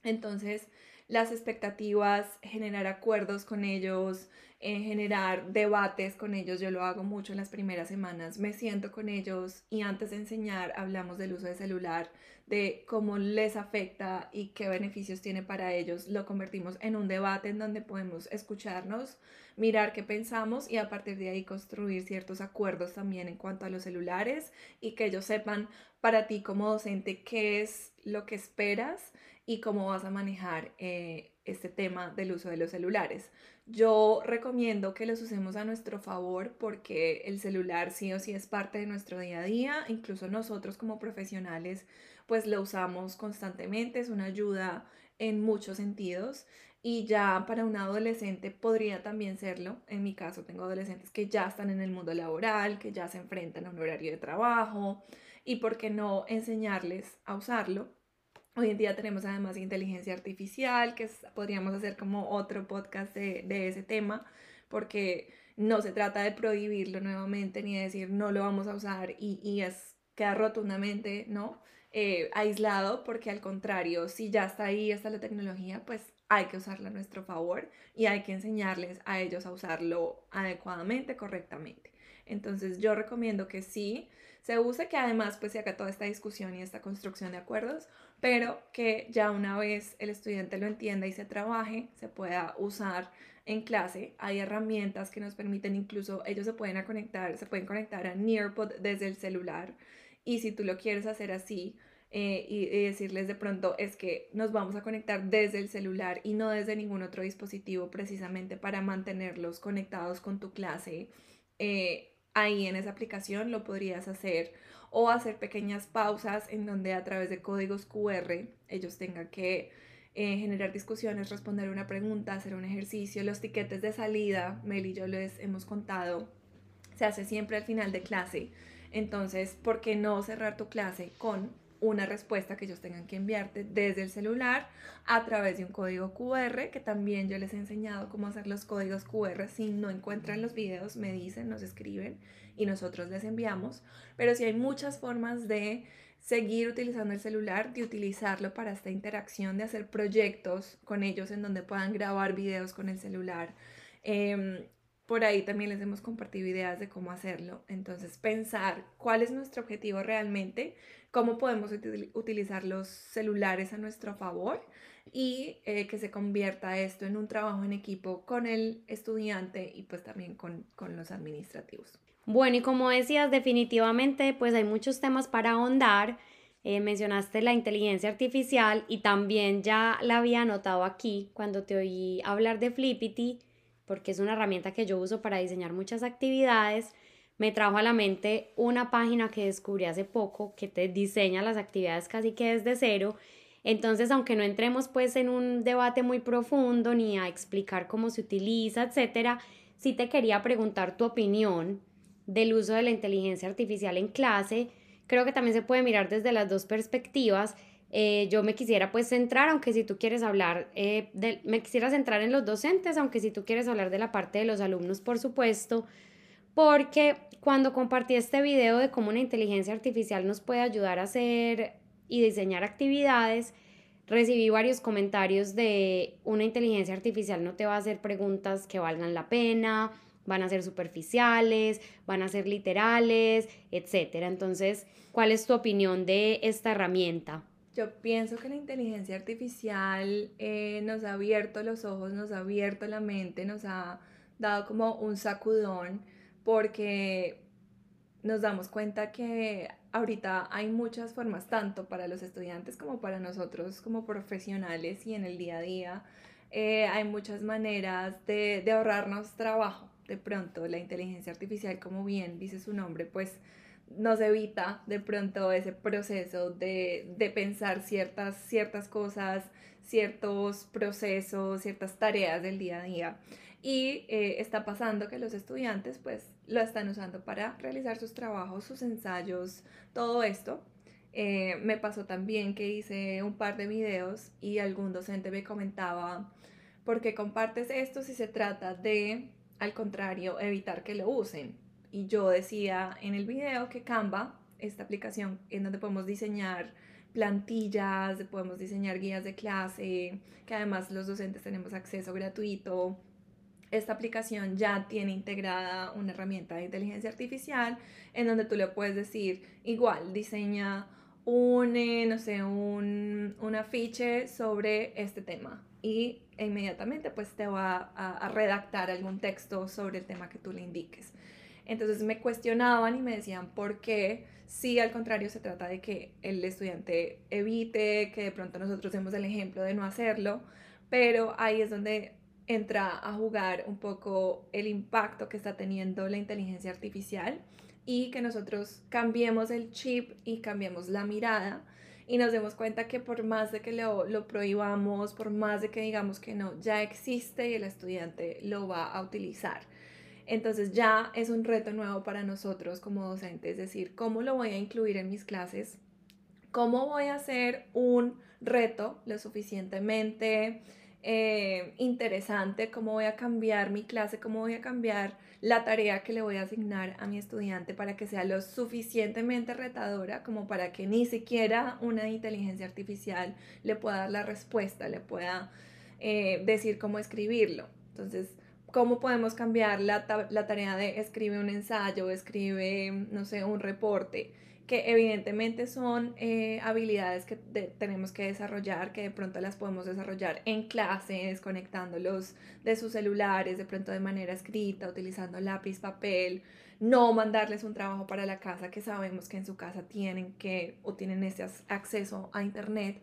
Entonces, las expectativas, generar acuerdos con ellos, eh, generar debates con ellos, yo lo hago mucho en las primeras semanas, me siento con ellos y antes de enseñar hablamos del uso de celular, de cómo les afecta y qué beneficios tiene para ellos, lo convertimos en un debate en donde podemos escucharnos, mirar qué pensamos y a partir de ahí construir ciertos acuerdos también en cuanto a los celulares y que ellos sepan para ti como docente qué es lo que esperas y cómo vas a manejar eh, este tema del uso de los celulares. Yo recomiendo que los usemos a nuestro favor porque el celular sí o sí es parte de nuestro día a día, incluso nosotros como profesionales pues lo usamos constantemente, es una ayuda en muchos sentidos y ya para un adolescente podría también serlo. En mi caso tengo adolescentes que ya están en el mundo laboral, que ya se enfrentan a un horario de trabajo y por qué no enseñarles a usarlo. Hoy en día tenemos además inteligencia artificial, que podríamos hacer como otro podcast de, de ese tema, porque no se trata de prohibirlo nuevamente ni de decir no lo vamos a usar y, y es queda rotundamente, ¿no? Eh, aislado, porque al contrario, si ya está ahí, está la tecnología, pues hay que usarla a nuestro favor y hay que enseñarles a ellos a usarlo adecuadamente, correctamente. Entonces yo recomiendo que sí se use, que además pues se haga toda esta discusión y esta construcción de acuerdos, pero que ya una vez el estudiante lo entienda y se trabaje, se pueda usar en clase. Hay herramientas que nos permiten incluso, ellos se pueden conectar, se pueden conectar a Nearpod desde el celular y si tú lo quieres hacer así, eh, y, decirles de pronto es que nos vamos a conectar desde el celular y no desde ningún otro dispositivo precisamente para mantenerlos conectados con tu clase. Eh, ahí en esa aplicación lo podrías hacer o hacer pequeñas pausas en donde a través de códigos QR ellos tengan que eh, generar discusiones, responder una pregunta, hacer un ejercicio. Los tiquetes de salida, Mel y yo les hemos contado, se hace siempre al final de clase. Entonces, ¿por qué no cerrar tu clase con una respuesta que ellos tengan que enviarte desde el celular a través de un código QR, que también yo les he enseñado cómo hacer los códigos QR. Si no encuentran los videos, me dicen, nos escriben y nosotros les enviamos. Pero si hay muchas formas de seguir utilizando el celular, de utilizarlo para esta interacción, de hacer proyectos con ellos en donde puedan grabar videos con el celular. Em, por ahí también les hemos compartido ideas de cómo hacerlo. Entonces, pensar cuál es nuestro objetivo realmente, cómo podemos utilizar los celulares a nuestro favor y eh, que se convierta esto en un trabajo en equipo con el estudiante y pues también con, con los administrativos. Bueno, y como decías, definitivamente pues hay muchos temas para ahondar. Eh, mencionaste la inteligencia artificial y también ya la había anotado aquí cuando te oí hablar de Flippity porque es una herramienta que yo uso para diseñar muchas actividades, me trajo a la mente una página que descubrí hace poco que te diseña las actividades casi que desde cero. Entonces, aunque no entremos pues en un debate muy profundo ni a explicar cómo se utiliza, etcétera, sí te quería preguntar tu opinión del uso de la inteligencia artificial en clase. Creo que también se puede mirar desde las dos perspectivas eh, yo me quisiera pues centrar, aunque si tú quieres hablar, eh, me quisiera centrar en los docentes, aunque si tú quieres hablar de la parte de los alumnos, por supuesto, porque cuando compartí este video de cómo una inteligencia artificial nos puede ayudar a hacer y diseñar actividades, recibí varios comentarios de una inteligencia artificial no te va a hacer preguntas que valgan la pena van a ser superficiales, van a ser literales, etcétera. Entonces, ¿cuál es tu opinión de esta herramienta? Yo pienso que la inteligencia artificial eh, nos ha abierto los ojos, nos ha abierto la mente, nos ha dado como un sacudón porque nos damos cuenta que ahorita hay muchas formas, tanto para los estudiantes como para nosotros como profesionales y en el día a día. Eh, hay muchas maneras de, de, ahorrarnos trabajo. De pronto, la inteligencia artificial, como bien dice su nombre, pues nos evita de pronto ese proceso de, de pensar ciertas, ciertas cosas, ciertos procesos, ciertas tareas del día a día. Y eh, está pasando que los estudiantes pues lo están usando para realizar sus trabajos, sus ensayos, todo esto. Eh, me pasó también que hice un par de videos y algún docente me comentaba, ¿por qué compartes esto si se trata de, al contrario, evitar que lo usen? Y yo decía en el video que Canva, esta aplicación en donde podemos diseñar plantillas, podemos diseñar guías de clase, que además los docentes tenemos acceso gratuito esta aplicación ya tiene integrada una herramienta de inteligencia artificial en donde tú le puedes decir, igual, diseña un, eh, no sé, un, un, afiche sobre este tema y inmediatamente pues te va a, a, redactar algún texto sobre el tema que tú le indiques. Entonces me cuestionaban y me decían por qué si al contrario se trata de que el estudiante evite, que de pronto nosotros demos el ejemplo de no hacerlo, pero ahí es donde entra a jugar un poco el impacto que está teniendo la inteligencia artificial y que nosotros cambiemos el chip y cambiemos la mirada y nos demos cuenta que por más de que lo, lo prohibamos, por más de que digamos que no, ya existe y el estudiante lo va a utilizar. Entonces ya es un reto nuevo para nosotros como docentes, es decir, ¿cómo lo voy a incluir en mis clases? ¿Cómo voy a hacer un reto lo suficientemente eh, interesante, cómo voy a cambiar mi clase, cómo voy a cambiar la tarea que le voy a asignar a mi estudiante para que sea lo suficientemente retadora como para que ni siquiera una inteligencia artificial le pueda dar la respuesta, le pueda eh, decir cómo escribirlo. Entonces, ¿cómo podemos cambiar la, la tarea de escribe un ensayo, escribe, no sé, un reporte? que evidentemente son eh, habilidades que tenemos que desarrollar, que de pronto las podemos desarrollar en clases, conectándolos de sus celulares, de pronto de manera escrita, utilizando lápiz, papel, no mandarles un trabajo para la casa que sabemos que en su casa tienen que o tienen ese acceso a internet.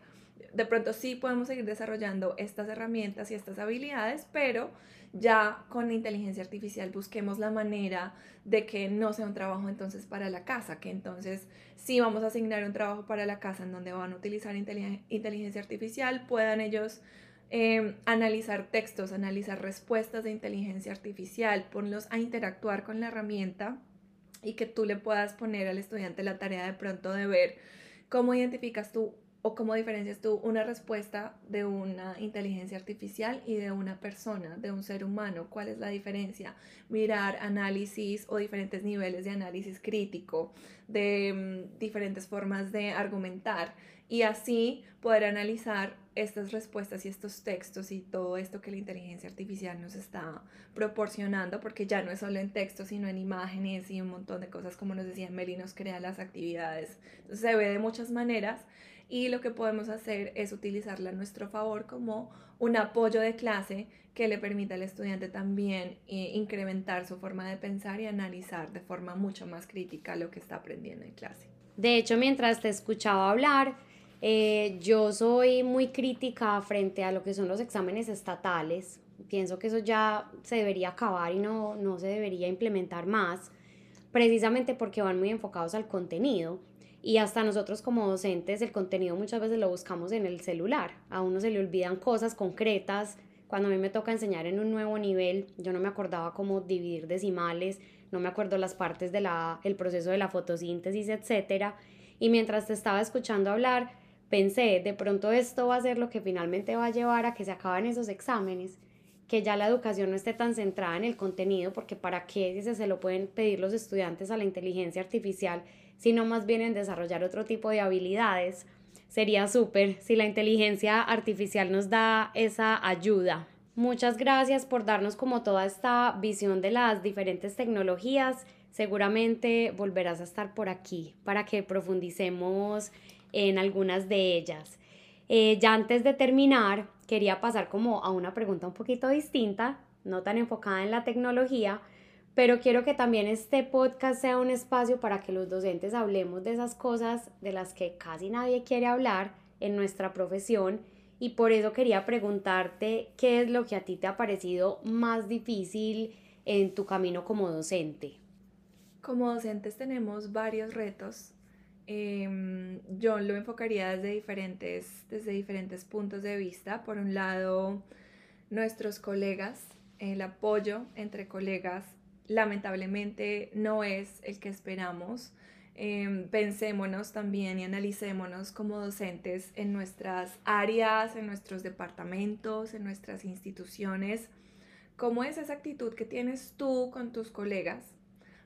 De pronto sí podemos seguir desarrollando estas herramientas y estas habilidades, pero ya con inteligencia artificial busquemos la manera de que no sea un trabajo entonces para la casa, que entonces si vamos a asignar un trabajo para la casa en donde van a utilizar inteligencia artificial, puedan ellos em, analizar textos, analizar respuestas de inteligencia artificial, ponlos a interactuar con la herramienta y que tú le puedas poner al estudiante la tarea de pronto de ver cómo identificas tú o cómo diferencias tú una respuesta de una inteligencia artificial y de una persona, de un ser humano? ¿Cuál es la diferencia? Mirar análisis o diferentes niveles de análisis crítico, de mm, diferentes formas de argumentar y así poder analizar estas respuestas y estos textos y todo esto que la inteligencia artificial nos está proporcionando, porque ya no es solo en texto, sino en imágenes y un montón de cosas, como nos decía Meli, nos crea las actividades. Entonces se ve de muchas maneras y lo que podemos hacer es utilizarla a nuestro favor como un apoyo de clase que le permita al estudiante también eh, incrementar su forma de pensar y analizar de forma mucho más crítica lo que está aprendiendo en clase. De hecho, mientras te escuchaba hablar, eh, yo soy muy crítica frente a lo que son los exámenes estatales. Pienso que eso ya se debería acabar y no, no se debería implementar más, precisamente porque van muy enfocados al contenido y hasta nosotros como docentes el contenido muchas veces lo buscamos en el celular. A uno se le olvidan cosas concretas. Cuando a mí me toca enseñar en un nuevo nivel, yo no me acordaba cómo dividir decimales, no me acuerdo las partes del el proceso de la fotosíntesis, etc. Y mientras te estaba escuchando hablar, pensé, de pronto esto va a ser lo que finalmente va a llevar a que se acaben esos exámenes, que ya la educación no esté tan centrada en el contenido, porque para qué si se lo pueden pedir los estudiantes a la inteligencia artificial sino más bien en desarrollar otro tipo de habilidades. Sería súper si la inteligencia artificial nos da esa ayuda. Muchas gracias por darnos como toda esta visión de las diferentes tecnologías. Seguramente volverás a estar por aquí para que profundicemos en algunas de ellas. Eh, ya antes de terminar, quería pasar como a una pregunta un poquito distinta, no tan enfocada en la tecnología, pero quiero que también este podcast sea un espacio para que los docentes hablemos de esas cosas de las que casi nadie quiere hablar en nuestra profesión y por eso quería preguntarte qué es lo que a ti te ha parecido más difícil en tu camino como docente. Como docentes tenemos varios retos. Em, yo lo enfocaría desde diferentes, desde diferentes puntos de vista. Por un lado, nuestros colegas, el apoyo entre colegas lamentablemente no es el que esperamos. Em, pensémonos también y analicémonos como docentes en nuestras áreas, en nuestros departamentos, en nuestras instituciones. ¿Cómo es esa actitud que tienes tú con tus colegas?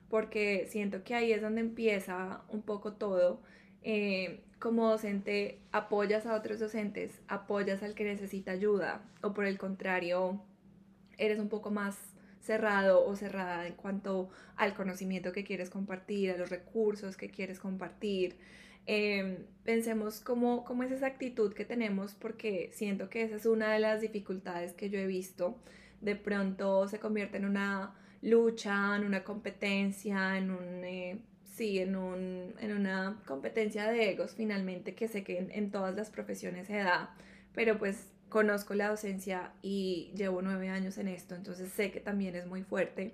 Porque siento que ahí es donde empieza un poco todo. Eh, como docente apoyas a otros docentes, apoyas al que necesita ayuda o por el contrario, eres un poco más cerrado o cerrada en cuanto al conocimiento que quieres compartir, a los recursos que quieres compartir. Em, pensemos cómo, cómo es esa actitud que tenemos porque siento que esa es una de las dificultades que yo he visto. De pronto se convierte en una lucha, en una competencia, en un... Eh, sí, en, un, en una competencia de egos finalmente que sé que en, en todas las profesiones se da, pero pues conozco la docencia y llevo nueve años en esto, entonces sé que también es muy fuerte.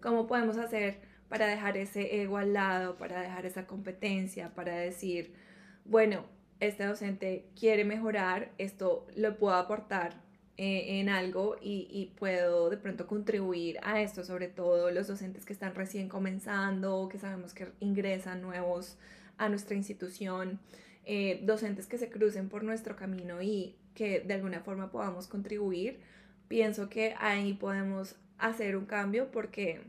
¿Cómo podemos hacer para dejar ese ego al lado, para dejar esa competencia, para decir, bueno, este docente quiere mejorar, esto lo puedo aportar eh, en algo y, y, puedo de pronto contribuir a esto, sobre todo los docentes que están recién comenzando, que sabemos que ingresan nuevos a nuestra institución, eh, docentes que se crucen por nuestro camino y que de alguna forma podamos contribuir, pienso que ahí podemos hacer un cambio porque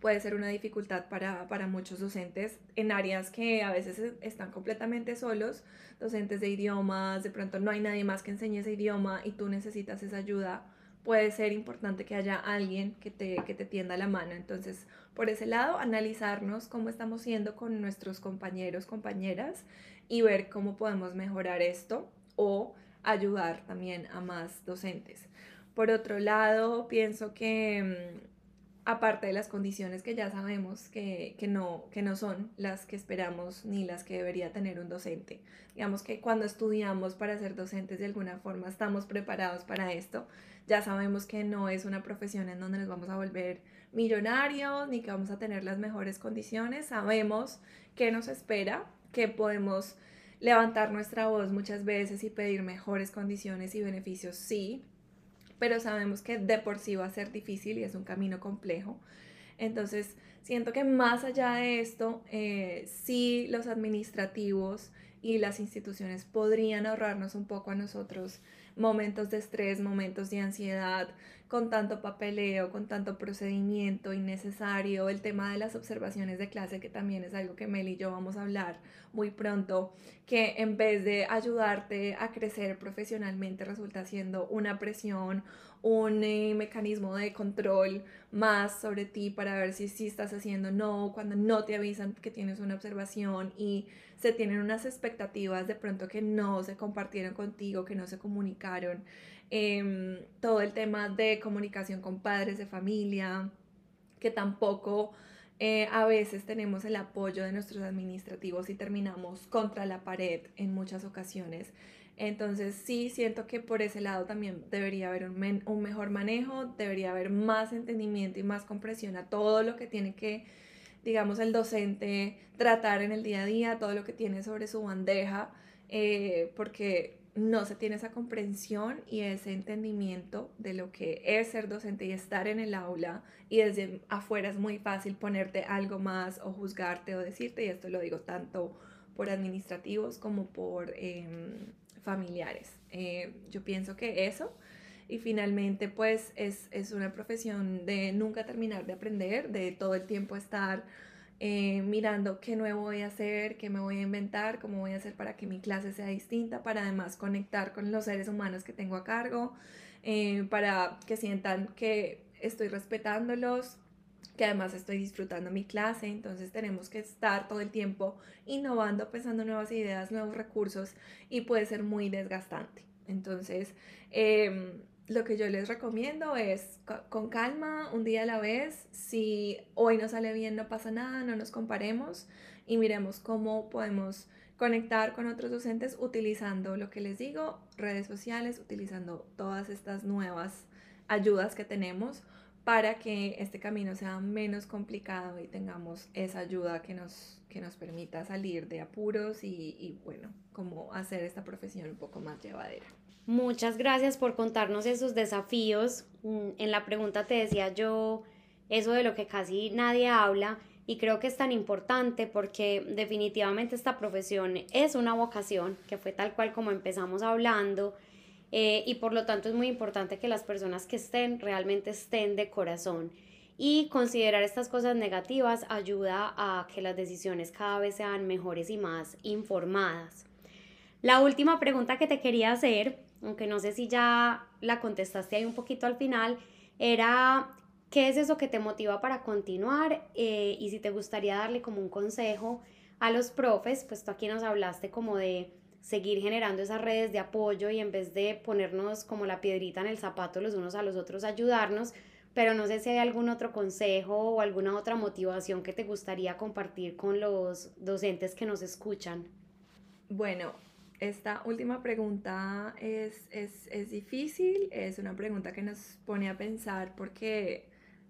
puede ser una dificultad para, para, muchos docentes en áreas que a veces están completamente solos, docentes de idiomas, de pronto no hay nadie más que enseñe ese idioma y tú necesitas esa ayuda, puede ser importante que haya alguien que te, que te tienda la mano. Entonces, por ese lado, analizarnos cómo estamos siendo con nuestros compañeros, compañeras y ver cómo podemos mejorar esto o ayudar también a más docentes. Por otro lado, pienso que mm, aparte de las condiciones que ya sabemos que, no, que no son las que esperamos ni las que debería tener un docente. Digamos que cuando estudiamos para ser docentes de alguna forma estamos preparados para esto. Ya sabemos que no es una profesión en donde nos vamos a volver millonarios ni que vamos a tener las mejores condiciones. Sabemos qué nos espera, que podemos levantar nuestra voz muchas veces y pedir mejores condiciones y beneficios, sí, pero sabemos que de por sí va a ser difícil y es un camino complejo. Entonces, siento que más allá de esto, eh, sí los administrativos y las instituciones podrían ahorrarnos un poco a nosotros momentos de estrés, momentos de ansiedad, con tanto papeleo, con tanto procedimiento innecesario, el tema de las observaciones de clase, que también es algo que Mel y yo vamos a hablar muy pronto, que en vez de ayudarte a crecer profesionalmente resulta siendo una presión, un eh, mecanismo de control más sobre ti para ver si sí estás haciendo no, cuando no te avisan que tienes una observación y se tienen unas expectativas de pronto que no se compartieron contigo, que no se comunicaron. Em, todo el tema de comunicación con padres de familia, que tampoco eh, a veces tenemos el apoyo de nuestros administrativos y terminamos contra la pared en muchas ocasiones. Entonces sí siento que por ese lado también debería haber un, un, mejor manejo, debería haber más entendimiento y más comprensión a todo lo que tiene que, digamos, el docente tratar en el día a día, todo lo que tiene sobre su bandeja, eh, porque no se tiene esa comprensión y ese entendimiento de lo que es ser docente y estar en el aula y desde afuera es muy fácil ponerte algo más o juzgarte o decirte, y esto lo digo tanto por administrativos como por em, familiares. Eh, yo pienso que eso y finalmente pues es, es una profesión de nunca terminar de aprender, de todo el tiempo estar eh, mirando qué nuevo voy a hacer, qué me voy a inventar, cómo voy a hacer para que mi clase sea distinta, para además conectar con los seres humanos que tengo a cargo. eh, para que sientan que estoy respetándolos, que además estoy disfrutando mi clase, entonces tenemos que estar todo el tiempo innovando, pensando nuevas ideas, nuevos recursos y puede ser muy desgastante. Entonces, em, lo que yo les recomiendo es con calma, un día a la vez. Si hoy no sale bien, no pasa nada, no nos comparemos y miremos cómo podemos conectar con otros docentes utilizando lo que les digo, redes sociales, utilizando todas estas nuevas ayudas que tenemos para que este camino sea menos complicado y tengamos esa ayuda que nos, que nos permita salir de apuros y, y bueno, como hacer esta profesión un poco más llevadera. Muchas gracias por contarnos esos desafíos. Mm, en la pregunta te decía yo eso de lo que casi nadie habla y creo que es tan importante porque definitivamente esta profesión es una vocación que fue tal cual como empezamos hablando eh, y por lo tanto es muy importante que las personas que estén realmente estén de corazón y considerar estas cosas negativas ayuda a que las decisiones cada vez sean mejores y más informadas. La última pregunta que te quería hacer aunque no sé si ya la contestaste ahí un poquito al final, era qué es eso que te motiva para continuar eh, y si te gustaría darle como un consejo a los profes, pues tú aquí nos hablaste como de seguir generando esas redes de apoyo y en vez de ponernos como la piedrita en el zapato los unos a los otros, ayudarnos, pero no sé si hay algún otro consejo o alguna otra motivación que te gustaría compartir con los docentes que nos escuchan. Bueno, esta última pregunta es, difícil, es una pregunta que nos pone a pensar porque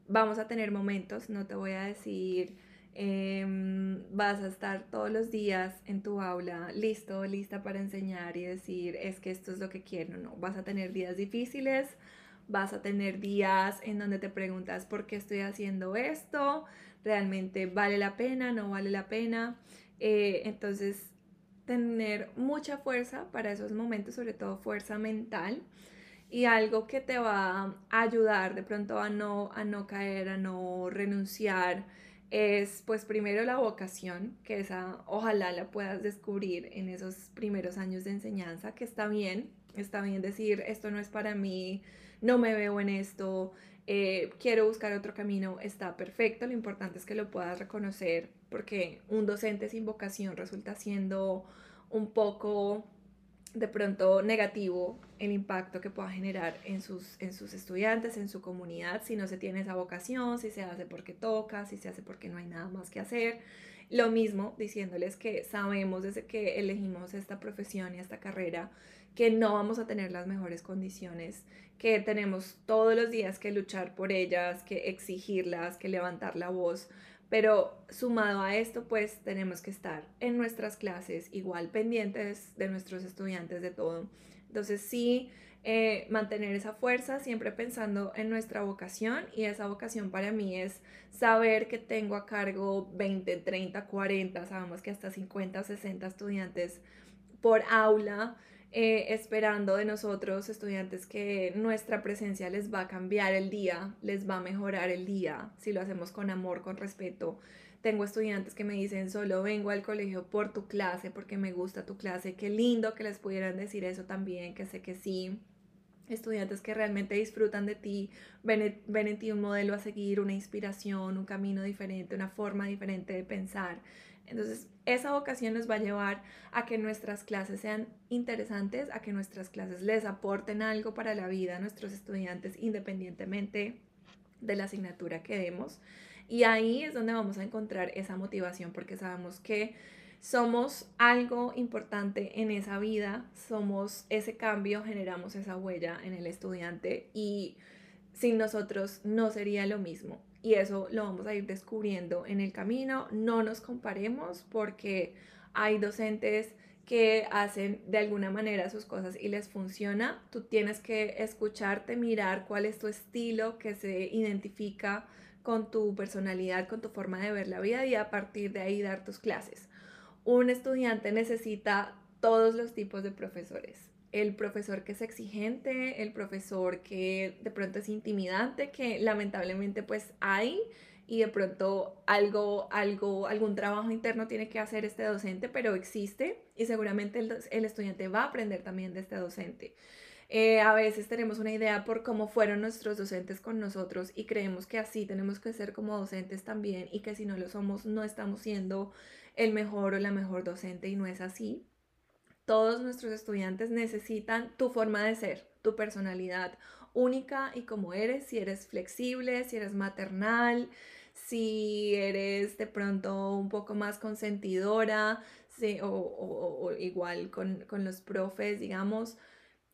vamos a tener momentos, no te voy a decir, em, vas a estar todos los días en tu aula listo, lista para enseñar y decir, es que esto es lo que quiero, no, vas a tener días difíciles, vas a tener días en donde te preguntas por qué estoy haciendo esto, realmente vale la pena, no vale la pena. Eh, entonces tener mucha fuerza para esos momentos, sobre todo fuerza mental y algo que te va a ayudar de pronto a no, a no caer, a no renunciar, es pues primero la vocación, que esa ojalá la puedas descubrir en esos primeros años de enseñanza, que está bien, está bien decir esto no es para mí, no me veo en esto, eh, quiero buscar otro camino, está perfecto, lo importante es que lo puedas reconocer porque un docente sin vocación resulta siendo un poco de pronto negativo el impacto que pueda generar en sus, en sus estudiantes, en su comunidad, si no se tiene esa vocación, si se hace porque toca, si se hace porque no hay nada más que hacer. Lo mismo diciéndoles que sabemos desde que elegimos esta profesión y esta carrera que no vamos a tener las mejores condiciones, que tenemos todos los días que luchar por ellas, que exigirlas, que levantar la voz pero sumado a esto, pues tenemos que estar en nuestras clases igual pendientes de nuestros estudiantes, de todo. Entonces sí, eh, mantener esa fuerza, siempre pensando en nuestra vocación y esa vocación para mí es saber que tengo a cargo 20, 30, 40, sabemos que hasta 50 60 estudiantes por aula eh, esperando de nosotros, estudiantes, que nuestra presencia les va a cambiar el día, les va a mejorar el día, si lo hacemos con amor, con respeto. Tengo estudiantes que me dicen, solo vengo al colegio por tu clase, porque me gusta tu clase. Qué lindo que les pudieran decir eso también, que sé que sí. Estudiantes que realmente disfrutan de ti, ven, ven en ti un modelo a seguir, una inspiración, un camino diferente, una forma diferente de pensar. Entonces, esa vocación nos va a llevar a que nuestras clases sean interesantes, a que nuestras clases les aporten algo para la vida a nuestros estudiantes independientemente de la asignatura que demos. Y ahí es donde vamos a encontrar esa motivación porque sabemos que somos algo importante en esa vida, somos ese cambio, generamos esa huella en el estudiante y sin nosotros no sería lo mismo y eso lo vamos a ir descubriendo en el camino. No nos comparemos porque hay docentes que hacen de alguna manera sus cosas y les funciona. Tú tienes que escucharte, mirar cuál es tu estilo que se identifica con tu personalidad, con tu forma de ver la vida y a partir de ahí dar tus clases. Un estudiante necesita todos los tipos de profesores el profesor que es exigente, el profesor que de pronto es intimidante, que lamentablemente pues hay y de pronto algo, algo, algún trabajo interno tiene que hacer este docente, pero existe y seguramente el, estudiante va a aprender también de este docente. Eh, a veces tenemos una idea por cómo fueron nuestros docentes con nosotros y creemos que así tenemos que ser como docentes también y que si no lo somos no estamos siendo el mejor o la mejor docente y no es así. Todos nuestros estudiantes necesitan tu forma de ser, tu personalidad única y como eres, si eres flexible, si eres maternal, si eres de pronto un poco más consentidora, o, igual con, con los profes, digamos,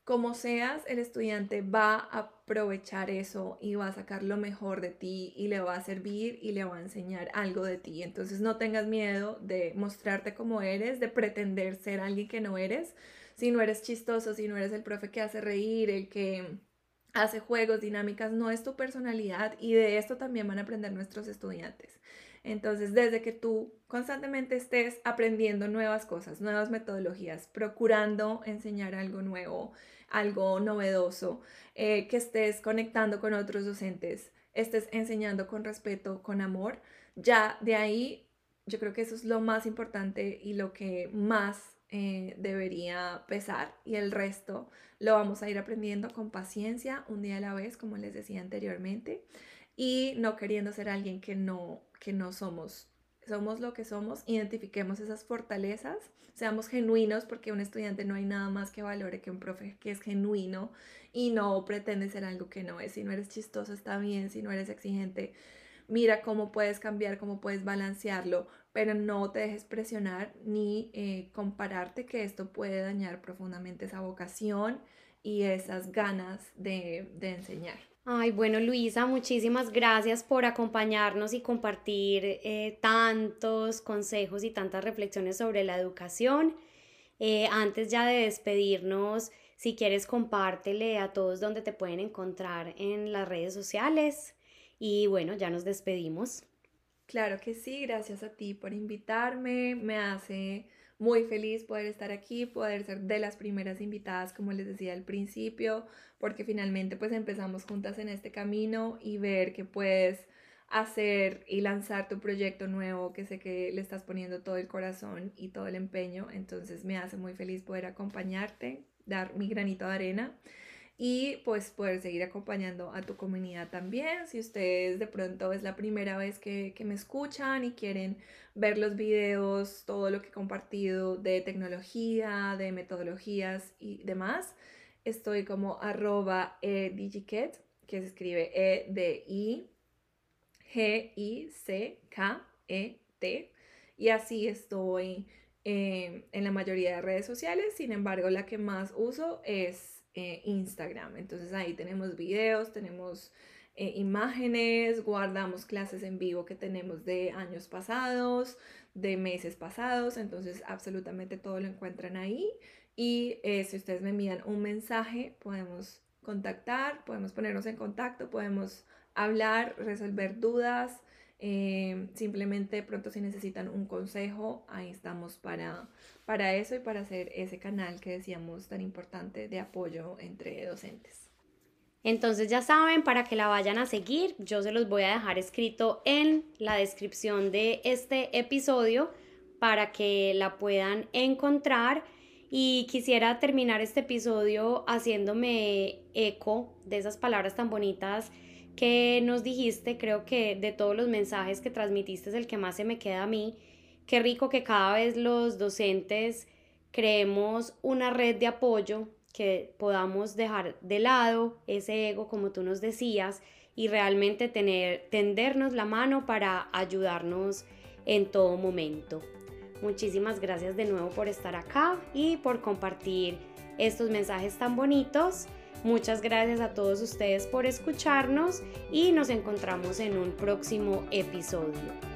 como seas, el estudiante va a aprovechar eso y va a sacar lo mejor de ti y le va a servir y le va a enseñar algo de ti. Entonces no tengas miedo de mostrarte como eres, de pretender ser alguien que no eres. Si no eres chistoso, si no eres el profe que hace reír, el que hace juegos, dinámicas, no es tu personalidad y de esto también van a aprender nuestros estudiantes. Entonces, desde que tú constantemente estés aprendiendo nuevas cosas, nuevas metodologías, procurando enseñar algo nuevo, algo novedoso, eh, que estés conectando con otros docentes, estés enseñando con respeto, con amor, ya de ahí yo creo que eso es lo más importante y lo que más eh, debería pesar y el resto lo vamos a ir aprendiendo con paciencia, un día a la vez, como les decía anteriormente, y no queriendo ser alguien que no, que no somos. Somos lo que somos, identifiquemos esas fortalezas, seamos genuinos, porque un estudiante no hay nada más que valore que un profe que es genuino y no pretende ser algo que no es. Si no eres chistoso, está bien, si no eres exigente, mira cómo puedes cambiar, cómo puedes balancearlo, pero no te dejes presionar ni eh, compararte que esto puede dañar profundamente esa vocación y esas ganas de, enseñar. Ay, bueno, Luisa, muchísimas gracias por acompañarnos y compartir eh, tantos consejos y tantas reflexiones sobre la educación. Eh, antes ya de despedirnos, si quieres, compártele a todos donde te pueden encontrar en las redes sociales. Y bueno, ya nos despedimos. Claro que sí, gracias a ti por invitarme. Me hace muy feliz poder estar aquí, poder ser de las primeras invitadas, como les decía al principio, porque finalmente pues empezamos juntas en este camino y ver que puedes hacer y lanzar tu proyecto nuevo, que sé que le estás poniendo todo el corazón y todo el empeño, entonces me hace muy feliz poder acompañarte, dar mi granito de arena y pues poder seguir acompañando a tu comunidad también. Si ustedes de pronto es la primera vez que, me escuchan y quieren ver los videos, todo lo que he compartido de tecnología, de metodologías y demás, estoy como arroba edigiket, que se escribe E D I G I C K E T y así estoy eh, en la mayoría de redes sociales, sin embargo la que más uso es eh, Instagram. Entonces ahí tenemos videos, tenemos eh, imágenes, guardamos clases en vivo que tenemos de años pasados, de meses pasados, entonces absolutamente todo lo encuentran ahí. Y eh, si ustedes me envían un mensaje, podemos contactar, podemos ponernos en contacto, podemos hablar, resolver dudas. Simplemente pronto si necesitan un consejo, ahí estamos para, para eso y para hacer ese canal que decíamos tan importante de apoyo entre docentes. Entonces ya saben, para que la vayan a seguir, yo se los voy a dejar escrito en la descripción de este episodio para que la puedan encontrar. Y quisiera terminar este episodio haciéndome eco de esas palabras tan bonitas que nos dijiste. Creo que de todos los mensajes que transmitiste es el que más se me queda a mí Qué rico que cada vez los docentes creemos una red de apoyo, que podamos dejar de lado ese ego, como tú nos decías, y realmente tener, tendernos la mano para ayudarnos en todo momento. Muchísimas gracias de nuevo por estar acá y por compartir estos mensajes tan bonitos. Muchas gracias a todos ustedes por escucharnos y nos encontramos en un próximo episodio.